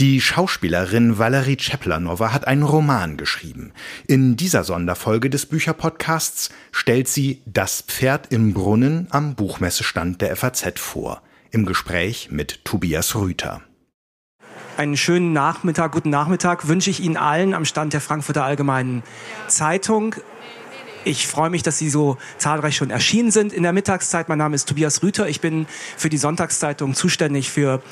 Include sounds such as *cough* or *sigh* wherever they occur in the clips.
Die Schauspielerin Valerie Czeplanova hat einen Roman geschrieben. In dieser Sonderfolge des Bücherpodcasts stellt sie Das Pferd im Brunnen am Buchmessestand der FAZ vor. Im Gespräch mit Tobias Rüther. Einen schönen Nachmittag, guten Nachmittag wünsche ich Ihnen allen am Stand der Frankfurter Allgemeinen Zeitung. Ich freue mich, dass Sie so zahlreich schon erschienen sind in der Mittagszeit. Mein Name ist Tobias Rüther. Ich bin für die Sonntagszeitung zuständig für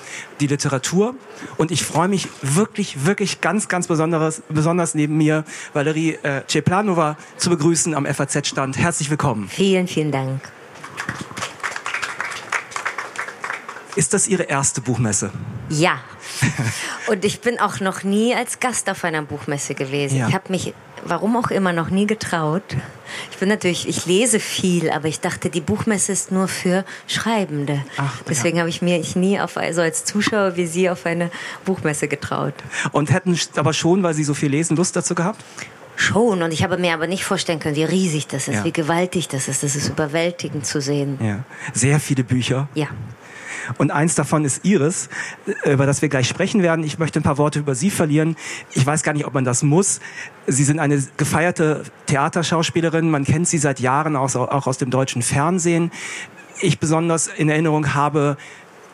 die Literatur. Und ich freue mich wirklich, wirklich ganz, ganz besonders, besonders neben mir Valerie äh, Ceplanova zu begrüßen am FAZ-Stand. Herzlich willkommen. Vielen, vielen Dank. Ist das Ihre erste Buchmesse? Ja. Und ich bin auch noch nie als Gast auf einer Buchmesse gewesen. Ja. Ich habe mich, warum auch immer, noch nie getraut. Ich bin natürlich, ich lese viel, aber ich dachte, die Buchmesse ist nur für Schreibende. Ach, Deswegen ja. habe ich mir ich nie auf, also als Zuschauer wie Sie auf eine Buchmesse getraut. Und hätten aber schon, weil Sie so viel lesen, Lust dazu gehabt? Schon, und ich habe mir aber nicht vorstellen können, wie riesig das ist, ja. wie gewaltig das ist. Das ist überwältigend zu sehen. Ja. Sehr viele Bücher. Ja. Und eins davon ist Iris, äh, über das wir gleich sprechen werden. Ich möchte ein paar Worte über Sie verlieren. Ich weiß gar nicht, ob man das muss. Sie sind eine gefeierte Theaterschauspielerin. Man kennt Sie seit Jahren auch, auch aus dem deutschen Fernsehen. Ich besonders in Erinnerung habe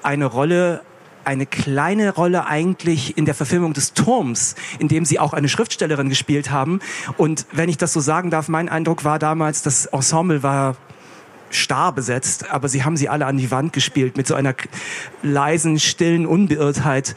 eine Rolle eine kleine Rolle eigentlich in der Verfilmung des Turms, in dem sie auch eine Schriftstellerin gespielt haben. Und wenn ich das so sagen darf, mein Eindruck war damals, das Ensemble war starr besetzt, aber sie haben sie alle an die Wand gespielt mit so einer leisen, stillen Unbeirrtheit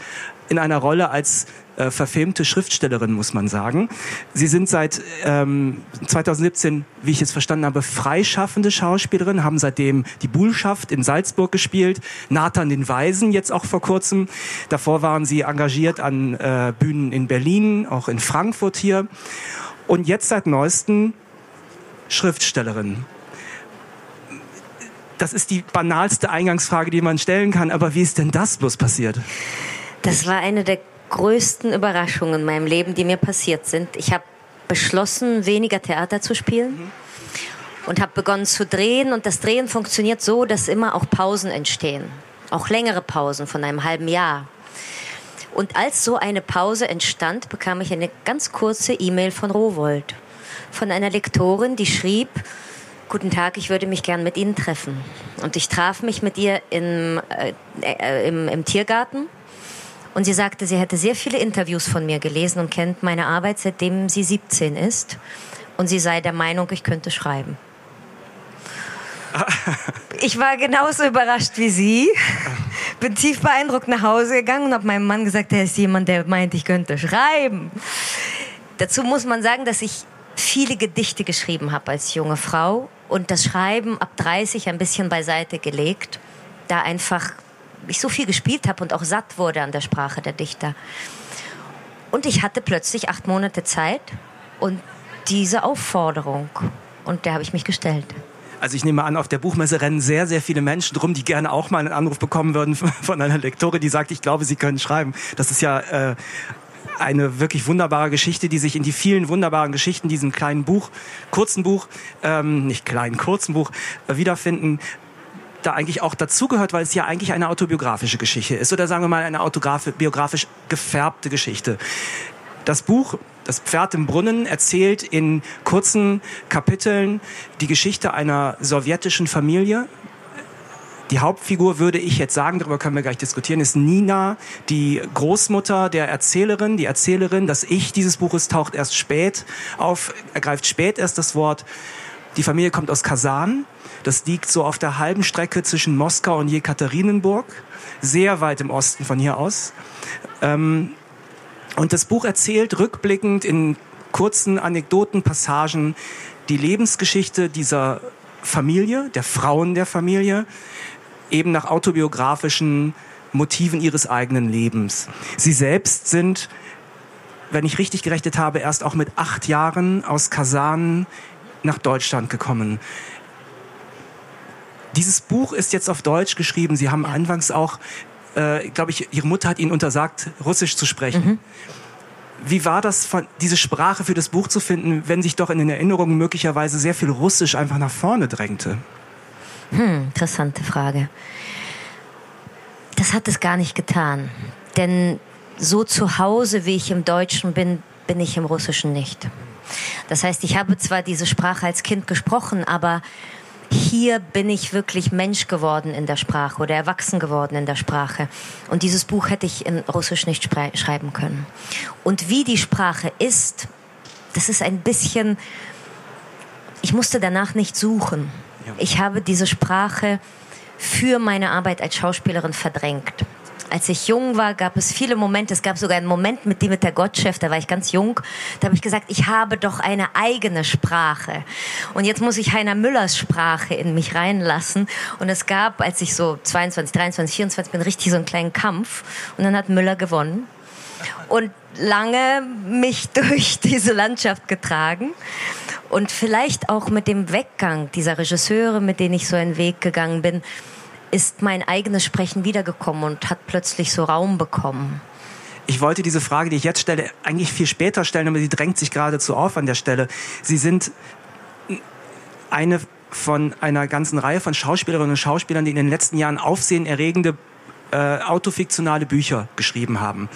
in einer Rolle als äh, verfilmte Schriftstellerin, muss man sagen. Sie sind seit ähm, 2017, wie ich jetzt verstanden habe, freischaffende Schauspielerin, haben seitdem die Bullschaft in Salzburg gespielt, Nathan den Weisen jetzt auch vor kurzem. Davor waren sie engagiert an äh, Bühnen in Berlin, auch in Frankfurt hier. Und jetzt seit neuestem Schriftstellerin das ist die banalste Eingangsfrage, die man stellen kann. Aber wie ist denn das bloß passiert? Das war eine der größten Überraschungen in meinem Leben, die mir passiert sind. Ich habe beschlossen, weniger Theater zu spielen. Mhm. Und habe begonnen zu drehen. Und das Drehen funktioniert so, dass immer auch Pausen entstehen. Auch längere Pausen von einem halben Jahr. Und als so eine Pause entstand, bekam ich eine ganz kurze E-Mail von Rowold. Von einer Lektorin, die schrieb, Guten Tag, ich würde mich gern mit Ihnen treffen. Und ich traf mich mit ihr im, äh, äh, im, im Tiergarten. Und sie sagte, sie hätte sehr viele Interviews von mir gelesen und kennt meine Arbeit, seitdem sie 17 ist. Und sie sei der Meinung, ich könnte schreiben. *laughs* Ich war genauso überrascht wie Sie. Bin tief beeindruckt nach Hause gegangen und habe meinem Mann gesagt, er ist jemand, der meint, ich könnte schreiben. Dazu muss man sagen, dass ich viele Gedichte geschrieben habe als junge Frau und das Schreiben ab 30 ein bisschen beiseite gelegt, da einfach ich so viel gespielt habe und auch satt wurde an der Sprache der Dichter. Und ich hatte plötzlich acht Monate Zeit und diese Aufforderung und der habe ich mich gestellt. Also ich nehme an, auf der Buchmesse rennen sehr, sehr viele Menschen drum, die gerne auch mal einen Anruf bekommen würden *laughs* von einer Lektorin, die sagt, ich glaube, sie können schreiben. Das ist ja äh, eine wirklich wunderbare Geschichte, die sich in die vielen wunderbaren Geschichten diesem kleinen Buch, kurzen Buch, ähm, nicht kleinen, kurzen Buch äh, wiederfinden da eigentlich auch dazugehört, weil es ja eigentlich eine autobiografische Geschichte ist oder sagen wir mal eine autobiografisch gefärbte Geschichte. Das Buch Das Pferd im Brunnen erzählt in kurzen Kapiteln die Geschichte einer sowjetischen Familie, die Hauptfigur, würde ich jetzt sagen, darüber können wir gleich diskutieren, ist Nina, die Großmutter der Erzählerin. Die Erzählerin, das Ich dieses Buches taucht erst spät auf, ergreift spät erst das Wort. Die Familie kommt aus Kasan. Das liegt so auf der halben Strecke zwischen Moskau und Jekaterinenburg. Sehr weit im Osten von hier aus. Ähm, und das Buch erzählt rückblickend in kurzen Anekdoten, Passagen die Lebensgeschichte dieser Familie, der Frauen der Familie, eben nach autobiografischen Motiven ihres eigenen Lebens. Sie selbst sind, wenn ich richtig gerechnet habe, erst auch mit acht Jahren aus Kasan nach Deutschland gekommen. Dieses Buch ist jetzt auf Deutsch geschrieben. Sie haben anfangs auch, äh, glaube ich, Ihre Mutter hat Ihnen untersagt, Russisch zu sprechen. Mhm. Wie war das, diese Sprache für das Buch zu finden, wenn sich doch in den Erinnerungen möglicherweise sehr viel Russisch einfach nach vorne drängte? Hm, interessante Frage. Das hat es gar nicht getan. Denn so zu Hause, wie ich im Deutschen bin, bin ich im Russischen nicht. Das heißt, ich habe zwar diese Sprache als Kind gesprochen, aber hier bin ich wirklich Mensch geworden in der Sprache oder erwachsen geworden in der Sprache. Und dieses Buch hätte ich in Russisch nicht schreiben können. Und wie die Sprache ist, das ist ein bisschen, ich musste danach nicht suchen. Ich habe diese Sprache für meine Arbeit als Schauspielerin verdrängt als ich jung war, gab es viele Momente. Es gab sogar einen Moment mit Dimitar Gottschef, da war ich ganz jung. Da habe ich gesagt, ich habe doch eine eigene Sprache. Und jetzt muss ich Heiner Müllers Sprache in mich reinlassen. Und es gab, als ich so 22, 23, 24 bin, richtig so einen kleinen Kampf. Und dann hat Müller gewonnen. Und lange mich *laughs* durch diese Landschaft getragen. Und vielleicht auch mit dem Weggang dieser Regisseure, mit denen ich so einen Weg gegangen bin, ist mein eigenes Sprechen wiedergekommen und hat plötzlich so Raum bekommen. Ich wollte diese Frage, die ich jetzt stelle, eigentlich viel später stellen, aber sie drängt sich geradezu auf an der Stelle. Sie sind eine von einer ganzen Reihe von Schauspielerinnen und Schauspielern, die in den letzten Jahren aufsehenerregende äh, autofiktionale Bücher geschrieben haben.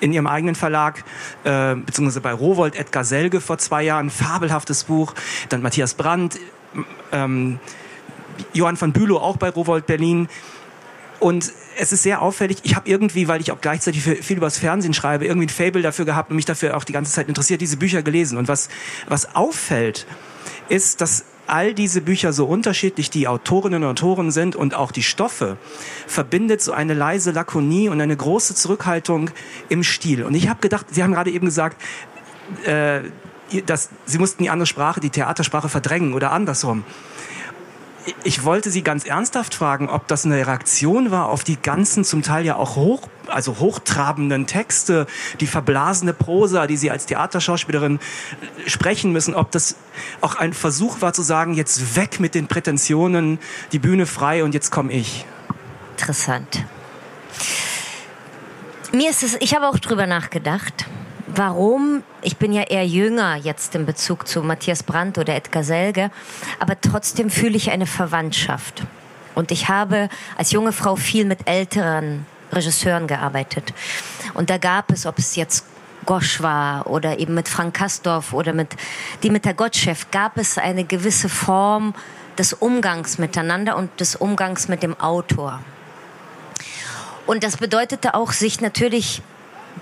In ihrem eigenen Verlag, äh, beziehungsweise bei Rowold Edgar Selge vor zwei Jahren, fabelhaftes Buch. Dann Matthias Brandt, ähm, Johann von Bülow auch bei Rowold Berlin. Und es ist sehr auffällig. Ich habe irgendwie, weil ich auch gleichzeitig viel übers Fernsehen schreibe, irgendwie ein Fable dafür gehabt und mich dafür auch die ganze Zeit interessiert, diese Bücher gelesen. Und was, was auffällt, ist, dass all diese Bücher so unterschiedlich die Autorinnen und Autoren sind und auch die Stoffe, verbindet so eine leise Lakonie und eine große Zurückhaltung im Stil. Und ich habe gedacht, Sie haben gerade eben gesagt, äh, dass Sie mussten die andere Sprache, die Theatersprache verdrängen oder andersrum ich wollte Sie ganz ernsthaft fragen, ob das eine Reaktion war auf die ganzen, zum Teil ja auch hoch, also hochtrabenden Texte, die verblasene Prosa, die Sie als Theaterschauspielerin sprechen müssen, ob das auch ein Versuch war zu sagen, jetzt weg mit den Prätensionen, die Bühne frei und jetzt komme ich. Interessant. Mir ist es, ich habe auch drüber nachgedacht warum, ich bin ja eher jünger jetzt in Bezug zu Matthias Brandt oder Edgar Selge, aber trotzdem fühle ich eine Verwandtschaft. Und ich habe als junge Frau viel mit älteren Regisseuren gearbeitet. Und da gab es, ob es jetzt Gosch war oder eben mit Frank Kastorf oder mit Dimitar Gottschew, gab es eine gewisse Form des Umgangs miteinander und des Umgangs mit dem Autor. Und das bedeutete auch, sich natürlich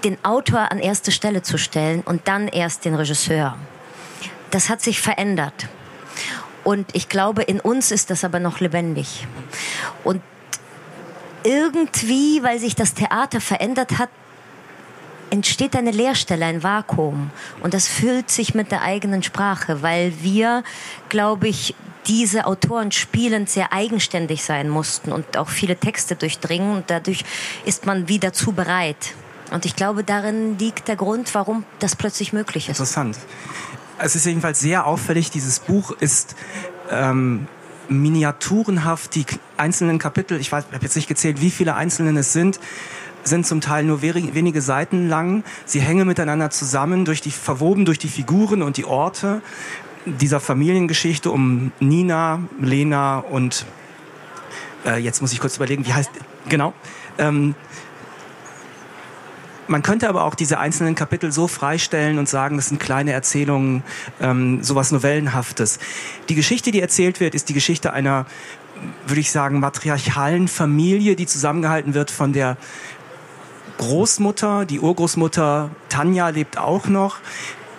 den Autor an erste Stelle zu stellen und dann erst den Regisseur. Das hat sich verändert. Und ich glaube, in uns ist das aber noch lebendig. Und irgendwie, weil sich das Theater verändert hat, entsteht eine Leerstelle, ein Vakuum. Und das füllt sich mit der eigenen Sprache, weil wir, glaube ich, diese Autoren spielend sehr eigenständig sein mussten und auch viele Texte durchdringen. Und dadurch ist man wieder zu bereit. Und ich glaube, darin liegt der Grund, warum das plötzlich möglich ist. Interessant. Es ist jedenfalls sehr auffällig, dieses Buch ist ähm, miniaturenhaft. Die einzelnen Kapitel, ich habe jetzt nicht gezählt, wie viele einzelnen es sind, sind zum Teil nur wenige Seiten lang. Sie hängen miteinander zusammen, durch die, verwoben durch die Figuren und die Orte dieser Familiengeschichte um Nina, Lena und äh, jetzt muss ich kurz überlegen, wie heißt genau. Ähm, man könnte aber auch diese einzelnen Kapitel so freistellen und sagen, das sind kleine Erzählungen, ähm, sowas Novellenhaftes. Die Geschichte, die erzählt wird, ist die Geschichte einer, würde ich sagen, matriarchalen Familie, die zusammengehalten wird von der Großmutter, die Urgroßmutter Tanja lebt auch noch.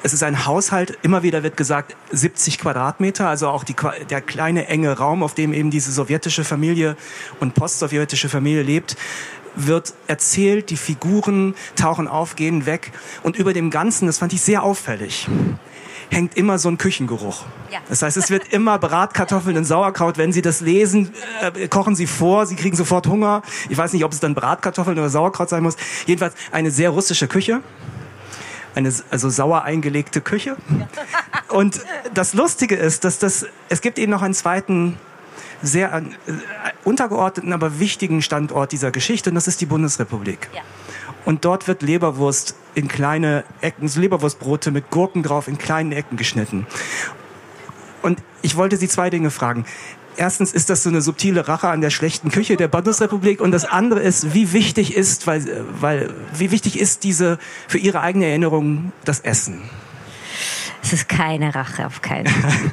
Es ist ein Haushalt, immer wieder wird gesagt, 70 Quadratmeter, also auch die, der kleine enge Raum, auf dem eben diese sowjetische Familie und postsowjetische Familie lebt wird erzählt, die Figuren tauchen auf, gehen weg und über dem Ganzen, das fand ich sehr auffällig, hängt immer so ein Küchengeruch. Ja. Das heißt, es wird immer Bratkartoffeln und Sauerkraut. Wenn Sie das lesen, äh, kochen Sie vor, Sie kriegen sofort Hunger. Ich weiß nicht, ob es dann Bratkartoffeln oder Sauerkraut sein muss. Jedenfalls eine sehr russische Küche. Eine also sauer eingelegte Küche. Und das Lustige ist, dass das, es gibt eben noch einen zweiten sehr äh, untergeordneten, aber wichtigen Standort dieser Geschichte und das ist die Bundesrepublik. Ja. Und dort wird Leberwurst in kleine Ecken, so Leberwurstbrote mit Gurken drauf in kleinen Ecken geschnitten. Und ich wollte Sie zwei Dinge fragen. erstens ist das so eine subtile Rache an der schlechten Küche der Bundesrepublik und das andere ist, wie wichtig ist, weil, weil, wie wichtig ist diese, für Ihre eigene Erinnerung das Essen? Es ist keine Rache, auf keinen Fall.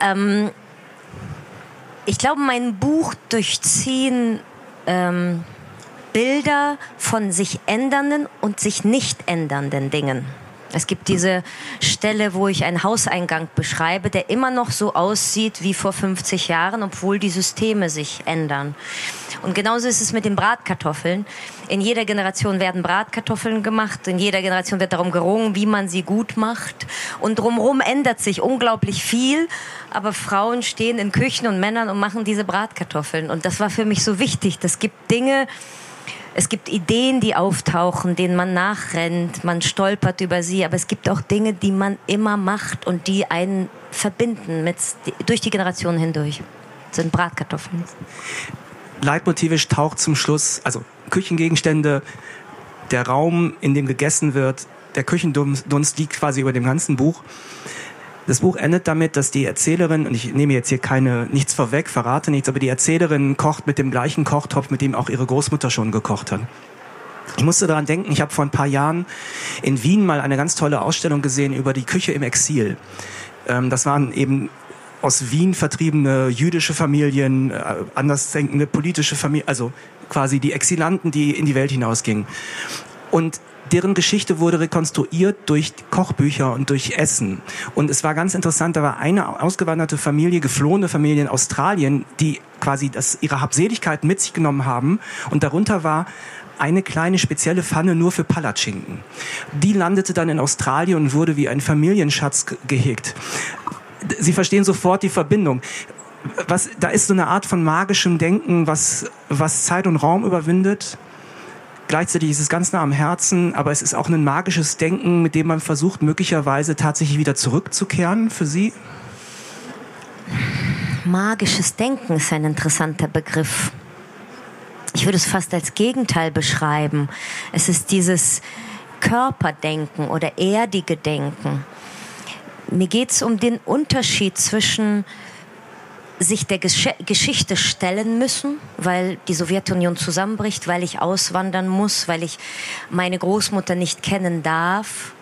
*laughs* ähm, ich glaube, mein Buch durchziehen ähm, Bilder von sich ändernden und sich nicht ändernden Dingen. Es gibt diese Stelle, wo ich einen Hauseingang beschreibe, der immer noch so aussieht wie vor 50 Jahren, obwohl die Systeme sich ändern. Und genauso ist es mit den Bratkartoffeln. In jeder Generation werden Bratkartoffeln gemacht, in jeder Generation wird darum gerungen, wie man sie gut macht. Und drumherum ändert sich unglaublich viel, aber Frauen stehen in Küchen und Männern und machen diese Bratkartoffeln. Und das war für mich so wichtig. Das gibt Dinge, es gibt Ideen, die auftauchen, denen man nachrennt, man stolpert über sie, aber es gibt auch Dinge, die man immer macht und die einen verbinden mit, durch die Generationen hindurch. Das sind Bratkartoffeln. Leitmotivisch taucht zum Schluss, also Küchengegenstände, der Raum, in dem gegessen wird, der Küchendunst liegt quasi über dem ganzen Buch. Das Buch endet damit, dass die Erzählerin, und ich nehme jetzt hier keine, nichts vorweg, verrate nichts, aber die Erzählerin kocht mit dem gleichen Kochtopf, mit dem auch ihre Großmutter schon gekocht hat. Ich musste daran denken, ich habe vor ein paar Jahren in Wien mal eine ganz tolle Ausstellung gesehen über die Küche im Exil. Ähm, das waren eben aus Wien vertriebene jüdische Familien, äh, andersdenkende politische Familien, also quasi die Exilanten, die in die Welt hinausgingen. Und deren Geschichte wurde rekonstruiert durch Kochbücher und durch Essen. Und es war ganz interessant, da war eine ausgewanderte Familie, geflohene Familie in Australien, die quasi das, ihre Habseligkeit mit sich genommen haben. Und darunter war eine kleine spezielle Pfanne nur für Palatschinken. Die landete dann in Australien und wurde wie ein Familienschatz gehegt. Sie verstehen sofort die Verbindung. Was, da ist so eine Art von magischem Denken, was, was Zeit und Raum überwindet Gleichzeitig ist es ganz nah am Herzen, aber es ist auch ein magisches Denken, mit dem man versucht, möglicherweise tatsächlich wieder zurückzukehren für Sie? Magisches Denken ist ein interessanter Begriff. Ich würde es fast als Gegenteil beschreiben. Es ist dieses Körperdenken oder erdige Denken. Mir geht es um den Unterschied zwischen sich der Gesch Geschichte stellen müssen, weil die Sowjetunion zusammenbricht, weil ich auswandern muss, weil ich meine Großmutter nicht kennen darf.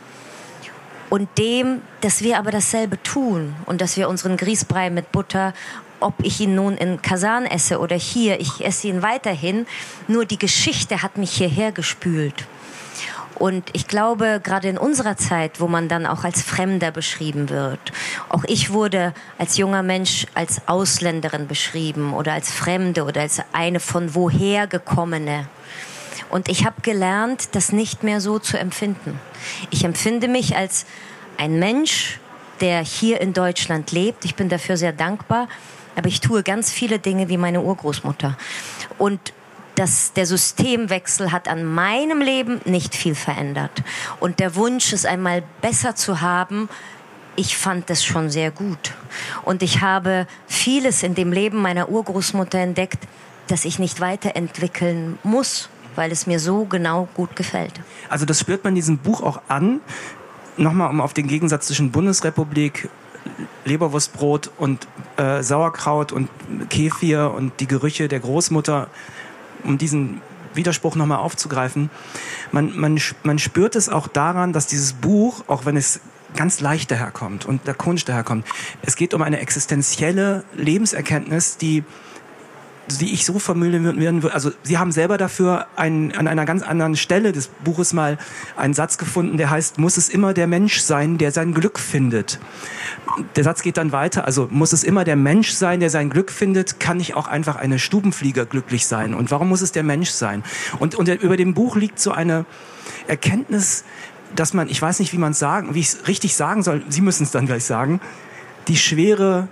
Und dem, dass wir aber dasselbe tun und dass wir unseren Grießbrei mit Butter, ob ich ihn nun in Kasan esse oder hier, ich esse ihn weiterhin, nur die Geschichte hat mich hierher gespült. Und ich glaube, gerade in unserer Zeit, wo man dann auch als Fremder beschrieben wird, auch ich wurde als junger Mensch als Ausländerin beschrieben oder als Fremde oder als eine von woher gekommene. Und ich habe gelernt, das nicht mehr so zu empfinden. Ich empfinde mich als ein Mensch, der hier in Deutschland lebt. Ich bin dafür sehr dankbar. Aber ich tue ganz viele Dinge wie meine Urgroßmutter. Und das, der Systemwechsel hat an meinem Leben nicht viel verändert. Und der Wunsch, es einmal besser zu haben, ich fand es schon sehr gut. Und ich habe vieles in dem Leben meiner Urgroßmutter entdeckt, das ich nicht weiterentwickeln muss, weil es mir so genau gut gefällt. Also das spürt man in diesem Buch auch an. Nochmal, um auf den Gegensatz zwischen Bundesrepublik, Leberwurstbrot und äh, Sauerkraut und Kefir und die Gerüche der Großmutter um diesen Widerspruch nochmal aufzugreifen, man, man, man spürt es auch daran, dass dieses Buch, auch wenn es ganz leicht daherkommt und der Kunst daherkommt, es geht um eine existenzielle Lebenserkenntnis, die die ich so vermüllen würde. Also Sie haben selber dafür ein, an einer ganz anderen Stelle des Buches mal einen Satz gefunden, der heißt, muss es immer der Mensch sein, der sein Glück findet. Der Satz geht dann weiter, also muss es immer der Mensch sein, der sein Glück findet, kann nicht auch einfach eine Stubenflieger glücklich sein. Und warum muss es der Mensch sein? Und, und über dem Buch liegt so eine Erkenntnis, dass man, ich weiß nicht, wie man sagen, wie ich es richtig sagen soll, Sie müssen es dann gleich sagen, die Schwere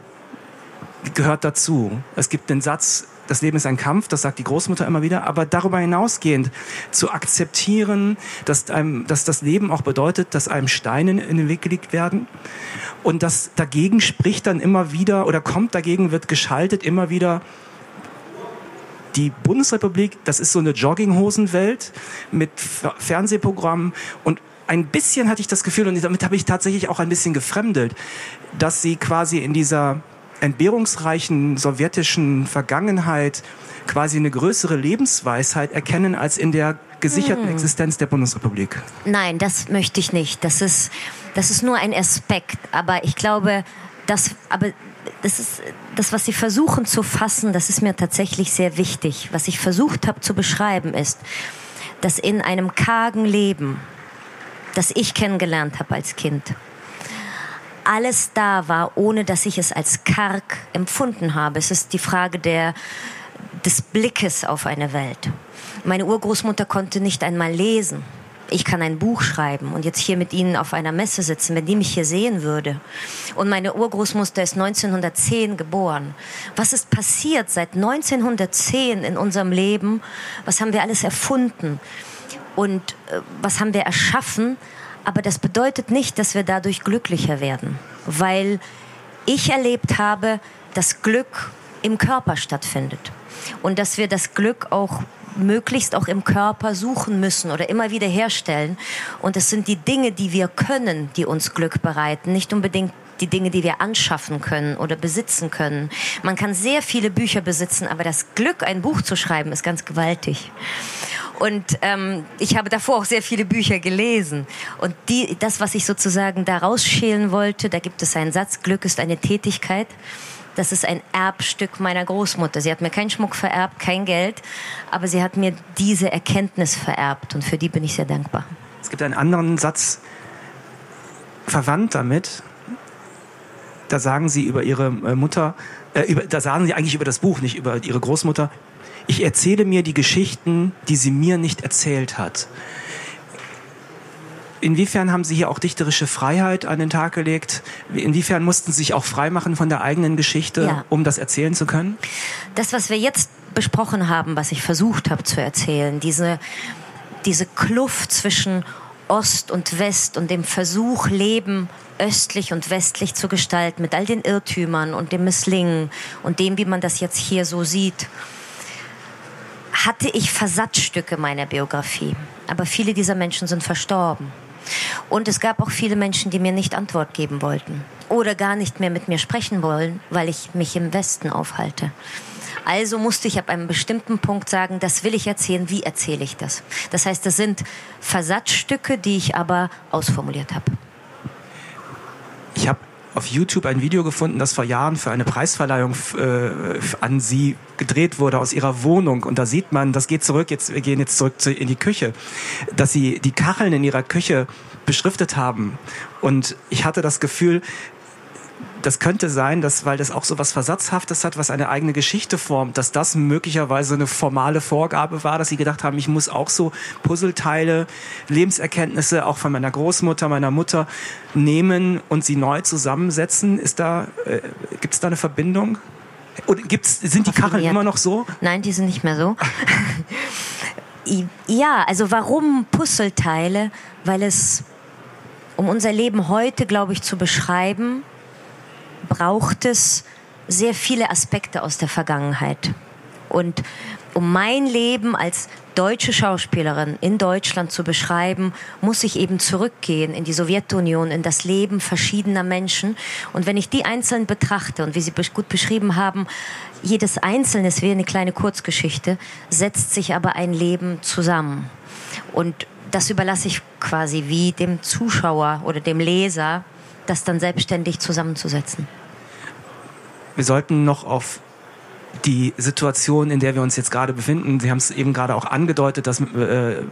gehört dazu. Es gibt den Satz, das Leben ist ein Kampf, das sagt die Großmutter immer wieder, aber darüber hinausgehend zu akzeptieren, dass, einem, dass das Leben auch bedeutet, dass einem Steine in den Weg gelegt werden und das dagegen spricht dann immer wieder oder kommt dagegen, wird geschaltet immer wieder die Bundesrepublik, das ist so eine Jogginghosenwelt mit Fernsehprogrammen und ein bisschen hatte ich das Gefühl, und damit habe ich tatsächlich auch ein bisschen gefremdelt, dass sie quasi in dieser entbehrungsreichen sowjetischen Vergangenheit quasi eine größere Lebensweisheit erkennen als in der gesicherten hm. Existenz der Bundesrepublik? Nein, das möchte ich nicht. Das ist, das ist nur ein Aspekt. Aber ich glaube, das, aber das ist das, was Sie versuchen zu fassen, das ist mir tatsächlich sehr wichtig. Was ich versucht habe zu beschreiben ist, dass in einem kargen Leben, das ich kennengelernt habe als Kind, alles da war, ohne dass ich es als karg empfunden habe. Es ist die Frage der, des Blickes auf eine Welt. Meine Urgroßmutter konnte nicht einmal lesen. Ich kann ein Buch schreiben und jetzt hier mit Ihnen auf einer Messe sitzen, wenn die mich hier sehen würde. Und meine Urgroßmutter ist 1910 geboren. Was ist passiert seit 1910 in unserem Leben? Was haben wir alles erfunden? Und äh, was haben wir erschaffen? Aber das bedeutet nicht, dass wir dadurch glücklicher werden, weil ich erlebt habe, dass Glück im Körper stattfindet und dass wir das Glück auch möglichst auch im Körper suchen müssen oder immer wieder herstellen. Und es sind die Dinge, die wir können, die uns Glück bereiten, nicht unbedingt die Dinge, die wir anschaffen können oder besitzen können. Man kann sehr viele Bücher besitzen, aber das Glück, ein Buch zu schreiben, ist ganz gewaltig. Und ähm, ich habe davor auch sehr viele Bücher gelesen. Und die, das, was ich sozusagen da rausschälen wollte, da gibt es einen Satz, Glück ist eine Tätigkeit. Das ist ein Erbstück meiner Großmutter. Sie hat mir keinen Schmuck vererbt, kein Geld, aber sie hat mir diese Erkenntnis vererbt und für die bin ich sehr dankbar. Es gibt einen anderen Satz verwandt damit. Da sagen sie über ihre äh, Mutter, äh, über, da sagen sie eigentlich über das Buch, nicht über ihre Großmutter. Ich erzähle mir die Geschichten, die sie mir nicht erzählt hat. Inwiefern haben Sie hier auch dichterische Freiheit an den Tag gelegt? Inwiefern mussten Sie sich auch freimachen von der eigenen Geschichte, ja. um das erzählen zu können? Das, was wir jetzt besprochen haben, was ich versucht habe zu erzählen, diese, diese Kluft zwischen Ost und West und dem Versuch, Leben östlich und westlich zu gestalten, mit all den Irrtümern und dem Misslingen und dem, wie man das jetzt hier so sieht, hatte ich Versatzstücke meiner Biografie. Aber viele dieser Menschen sind verstorben. Und es gab auch viele Menschen, die mir nicht Antwort geben wollten oder gar nicht mehr mit mir sprechen wollen, weil ich mich im Westen aufhalte. Also musste ich ab einem bestimmten Punkt sagen, das will ich erzählen, wie erzähle ich das? Das heißt, das sind Versatzstücke, die ich aber ausformuliert habe. Ich habe auf YouTube ein Video gefunden, das vor Jahren für eine Preisverleihung äh, an sie gedreht wurde aus ihrer Wohnung. Und da sieht man, das geht zurück, jetzt, wir gehen jetzt zurück zu, in die Küche, dass sie die Kacheln in ihrer Küche beschriftet haben. Und ich hatte das Gefühl, das könnte sein, dass, weil das auch so was Versatzhaftes hat, was eine eigene Geschichte formt, dass das möglicherweise eine formale Vorgabe war, dass sie gedacht haben, ich muss auch so Puzzleteile, Lebenserkenntnisse auch von meiner Großmutter, meiner Mutter nehmen und sie neu zusammensetzen. Ist da, äh, gibt es da eine Verbindung? Oder gibt's, sind die Kacheln immer noch so? Nein, die sind nicht mehr so. *laughs* ja, also warum Puzzleteile? Weil es, um unser Leben heute, glaube ich, zu beschreiben, braucht es sehr viele Aspekte aus der Vergangenheit. Und um mein Leben als deutsche Schauspielerin in Deutschland zu beschreiben, muss ich eben zurückgehen in die Sowjetunion, in das Leben verschiedener Menschen. Und wenn ich die einzeln betrachte und wie Sie gut beschrieben haben, jedes Einzelne ist wie eine kleine Kurzgeschichte, setzt sich aber ein Leben zusammen. Und das überlasse ich quasi wie dem Zuschauer oder dem Leser, das dann selbstständig zusammenzusetzen. Wir sollten noch auf die Situation, in der wir uns jetzt gerade befinden. Sie haben es eben gerade auch angedeutet, dass äh,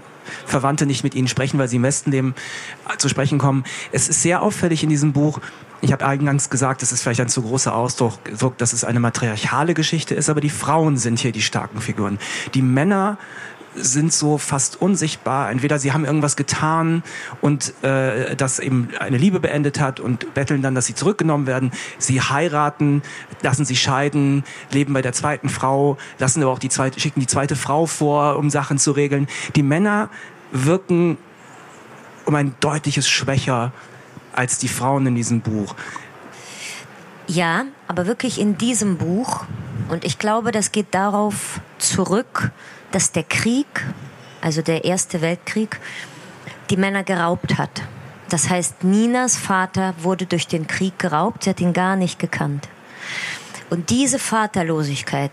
Verwandte nicht mit Ihnen sprechen, weil Sie im Westen zu sprechen kommen. Es ist sehr auffällig in diesem Buch. Ich habe eingangs gesagt, es ist vielleicht ein zu großer Ausdruck, dass es eine matriarchale Geschichte ist, aber die Frauen sind hier die starken Figuren. Die Männer sind so fast unsichtbar. Entweder sie haben irgendwas getan und äh, das eben eine Liebe beendet hat und betteln dann, dass sie zurückgenommen werden. Sie heiraten, lassen sich scheiden, leben bei der zweiten Frau, lassen aber auch die zweite, schicken die zweite Frau vor, um Sachen zu regeln. Die Männer wirken um ein deutliches schwächer als die Frauen in diesem Buch. Ja, aber wirklich in diesem Buch. Und ich glaube, das geht darauf zurück, dass der Krieg, also der Erste Weltkrieg, die Männer geraubt hat. Das heißt, Ninas Vater wurde durch den Krieg geraubt, sie hat ihn gar nicht gekannt. Und diese Vaterlosigkeit,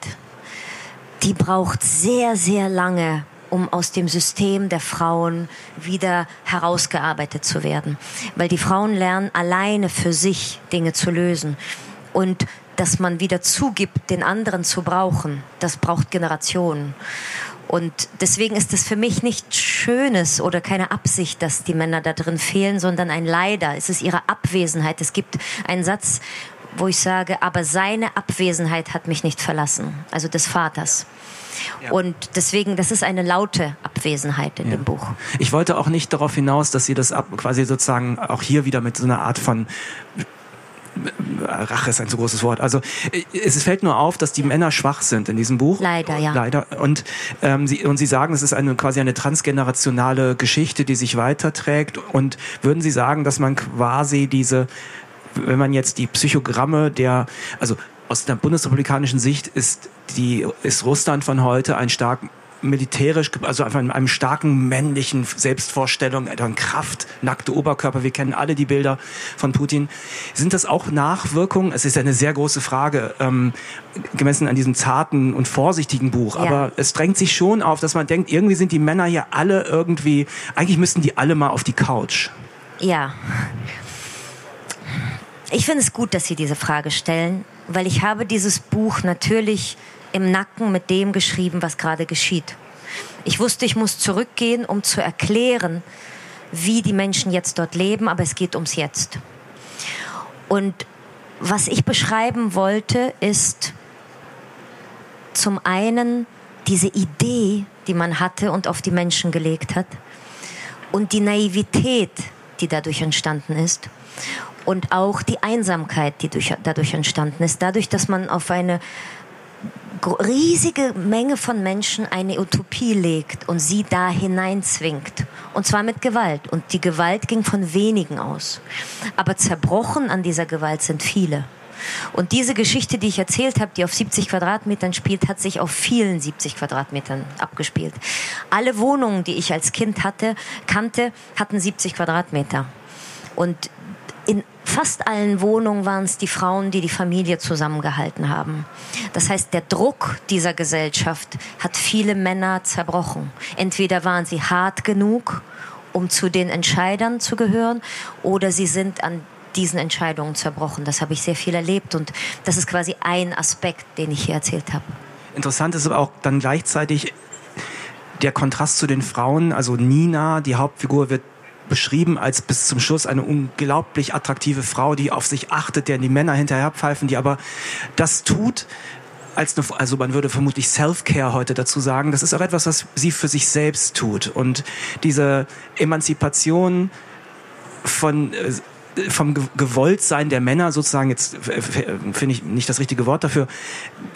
die braucht sehr, sehr lange, um aus dem System der Frauen wieder herausgearbeitet zu werden. Weil die Frauen lernen alleine für sich Dinge zu lösen. Und dass man wieder zugibt, den anderen zu brauchen, das braucht Generationen. Und deswegen ist es für mich nicht Schönes oder keine Absicht, dass die Männer da drin fehlen, sondern ein Leider. Es ist ihre Abwesenheit. Es gibt einen Satz, wo ich sage, aber seine Abwesenheit hat mich nicht verlassen, also des Vaters. Ja. Und deswegen, das ist eine laute Abwesenheit in ja. dem Buch. Ich wollte auch nicht darauf hinaus, dass Sie das ab, quasi sozusagen auch hier wieder mit so einer Art von Rache ist ein zu großes Wort. Also es fällt nur auf, dass die Männer schwach sind in diesem Buch. Leider, ja. Leider. Und, ähm, sie, und Sie sagen, es ist eine, quasi eine transgenerationale Geschichte, die sich weiterträgt. Und würden Sie sagen, dass man quasi diese, wenn man jetzt die Psychogramme der, also aus der bundesrepublikanischen Sicht ist die ist Russland von heute ein stark militärisch, also einfach in einem starken männlichen Selbstvorstellung, eine Kraft, nackte Oberkörper. Wir kennen alle die Bilder von Putin. Sind das auch Nachwirkungen? Es ist eine sehr große Frage, ähm, gemessen an diesem zarten und vorsichtigen Buch. Ja. Aber es drängt sich schon auf, dass man denkt, irgendwie sind die Männer hier alle irgendwie, eigentlich müssten die alle mal auf die Couch. Ja. Ich finde es gut, dass Sie diese Frage stellen, weil ich habe dieses Buch natürlich im Nacken mit dem geschrieben, was gerade geschieht. Ich wusste, ich muss zurückgehen, um zu erklären, wie die Menschen jetzt dort leben, aber es geht ums Jetzt. Und was ich beschreiben wollte, ist zum einen diese Idee, die man hatte und auf die Menschen gelegt hat, und die Naivität, die dadurch entstanden ist und auch die Einsamkeit, die durch, dadurch entstanden ist, dadurch, dass man auf eine riesige Menge von Menschen eine Utopie legt und sie da hineinzwingt. Und zwar mit Gewalt. Und die Gewalt ging von wenigen aus. Aber zerbrochen an dieser Gewalt sind viele. Und diese Geschichte, die ich erzählt habe, die auf 70 Quadratmetern spielt, hat sich auf vielen 70 Quadratmetern abgespielt. Alle Wohnungen, die ich als Kind hatte, kannte, hatten 70 Quadratmeter. Und in fast allen Wohnungen waren es die Frauen, die die Familie zusammengehalten haben. Das heißt, der Druck dieser Gesellschaft hat viele Männer zerbrochen. Entweder waren sie hart genug, um zu den Entscheidern zu gehören, oder sie sind an diesen Entscheidungen zerbrochen. Das habe ich sehr viel erlebt und das ist quasi ein Aspekt, den ich hier erzählt habe. Interessant ist aber auch dann gleichzeitig der Kontrast zu den Frauen. Also Nina, die Hauptfigur, wird beschrieben als bis zum Schluss eine unglaublich attraktive Frau, die auf sich achtet, der die Männer hinterherpfeifen, die aber das tut, als eine, also man würde vermutlich Self-Care heute dazu sagen. Das ist auch etwas, was sie für sich selbst tut. Und diese Emanzipation von äh, vom Gewolltsein der Männer sozusagen, jetzt finde ich nicht das richtige Wort dafür,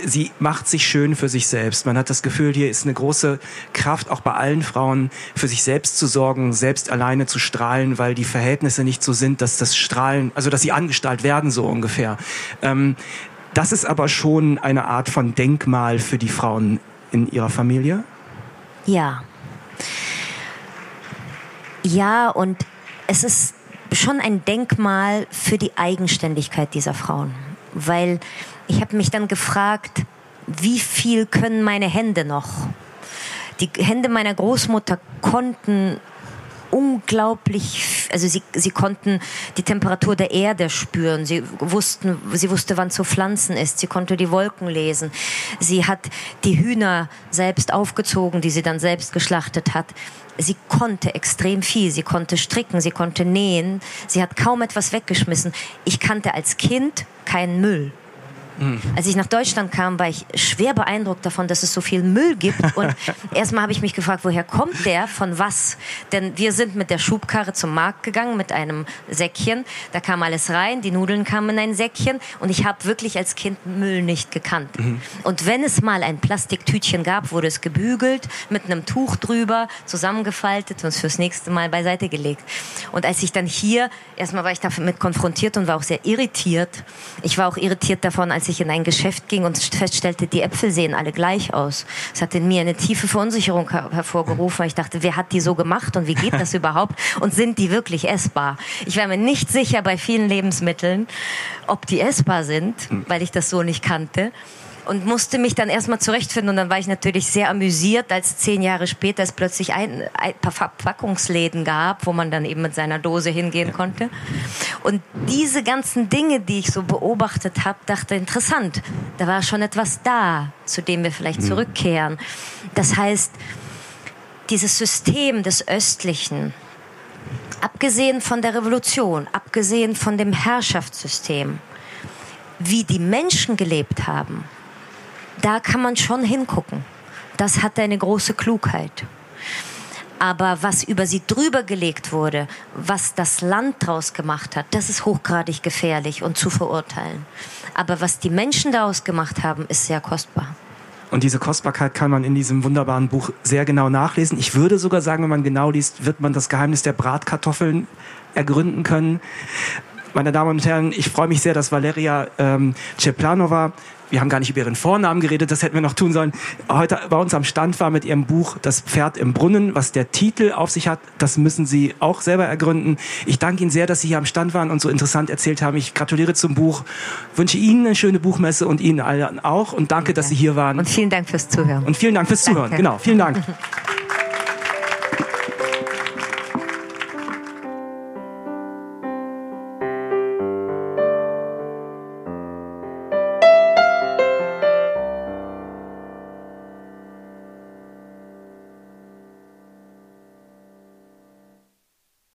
sie macht sich schön für sich selbst. Man hat das Gefühl, hier ist eine große Kraft, auch bei allen Frauen, für sich selbst zu sorgen, selbst alleine zu strahlen, weil die Verhältnisse nicht so sind, dass das Strahlen, also dass sie angestrahlt werden, so ungefähr. Ähm, das ist aber schon eine Art von Denkmal für die Frauen in ihrer Familie? Ja. Ja, und es ist schon ein Denkmal für die Eigenständigkeit dieser Frauen. Weil ich habe mich dann gefragt, wie viel können meine Hände noch? Die Hände meiner Großmutter konnten unglaublich, also sie, sie konnten die Temperatur der Erde spüren. Sie wussten, sie wusste, wann zu pflanzen ist. Sie konnte die Wolken lesen. Sie hat die Hühner selbst aufgezogen, die sie dann selbst geschlachtet hat sie konnte extrem viel. Sie konnte stricken, sie konnte nähen. Sie hat kaum etwas weggeschmissen. Ich kannte als Kind keinen Müll. Mhm. Als ich nach Deutschland kam, war ich schwer beeindruckt davon, dass es so viel Müll gibt. Und *laughs* erstmal habe ich mich gefragt, woher kommt der, von was? Denn wir sind mit der Schubkarre zum Markt gegangen mit einem Säckchen. Da kam alles rein, die Nudeln kamen in ein Säckchen. Und ich habe wirklich als Kind Müll nicht gekannt. Mhm. Und wenn es mal ein Plastiktütchen gab, wurde es gebügelt, mit einem Tuch drüber, zusammengefaltet und es fürs nächste Mal beiseite gelegt. Und als ich dann hier, erstmal war ich damit konfrontiert und war auch sehr irritiert. Ich war auch irritiert davon, als ich ich in ein Geschäft ging und feststellte, die Äpfel sehen alle gleich aus. Es hat in mir eine tiefe Verunsicherung her hervorgerufen, weil ich dachte, wer hat die so gemacht und wie geht das *laughs* überhaupt und sind die wirklich essbar? Ich war mir nicht sicher bei vielen Lebensmitteln, ob die essbar sind, hm. weil ich das so nicht kannte und musste mich dann erstmal zurechtfinden. Und dann war ich natürlich sehr amüsiert, als zehn Jahre später es plötzlich ein, ein paar Verpackungsläden gab, wo man dann eben mit seiner Dose hingehen konnte. Und diese ganzen Dinge, die ich so beobachtet habe, dachte interessant, da war schon etwas da, zu dem wir vielleicht mhm. zurückkehren. Das heißt, dieses System des Östlichen, abgesehen von der Revolution, abgesehen von dem Herrschaftssystem, wie die Menschen gelebt haben, da kann man schon hingucken. Das hat eine große Klugheit. Aber was über sie drüber gelegt wurde, was das Land daraus gemacht hat, das ist hochgradig gefährlich und zu verurteilen. Aber was die Menschen daraus gemacht haben, ist sehr kostbar. Und diese Kostbarkeit kann man in diesem wunderbaren Buch sehr genau nachlesen. Ich würde sogar sagen, wenn man genau liest, wird man das Geheimnis der Bratkartoffeln ergründen können. Meine Damen und Herren, ich freue mich sehr, dass Valeria ähm, Ceplanova wir haben gar nicht über ihren Vornamen geredet, das hätten wir noch tun sollen, heute bei uns am Stand war mit ihrem Buch Das Pferd im Brunnen, was der Titel auf sich hat, das müssen Sie auch selber ergründen. Ich danke Ihnen sehr, dass Sie hier am Stand waren und so interessant erzählt haben. Ich gratuliere zum Buch, wünsche Ihnen eine schöne Buchmesse und Ihnen allen auch und danke, dass Sie hier waren. Und vielen Dank fürs Zuhören. Und vielen Dank fürs Zuhören, danke. genau, vielen Dank. *laughs*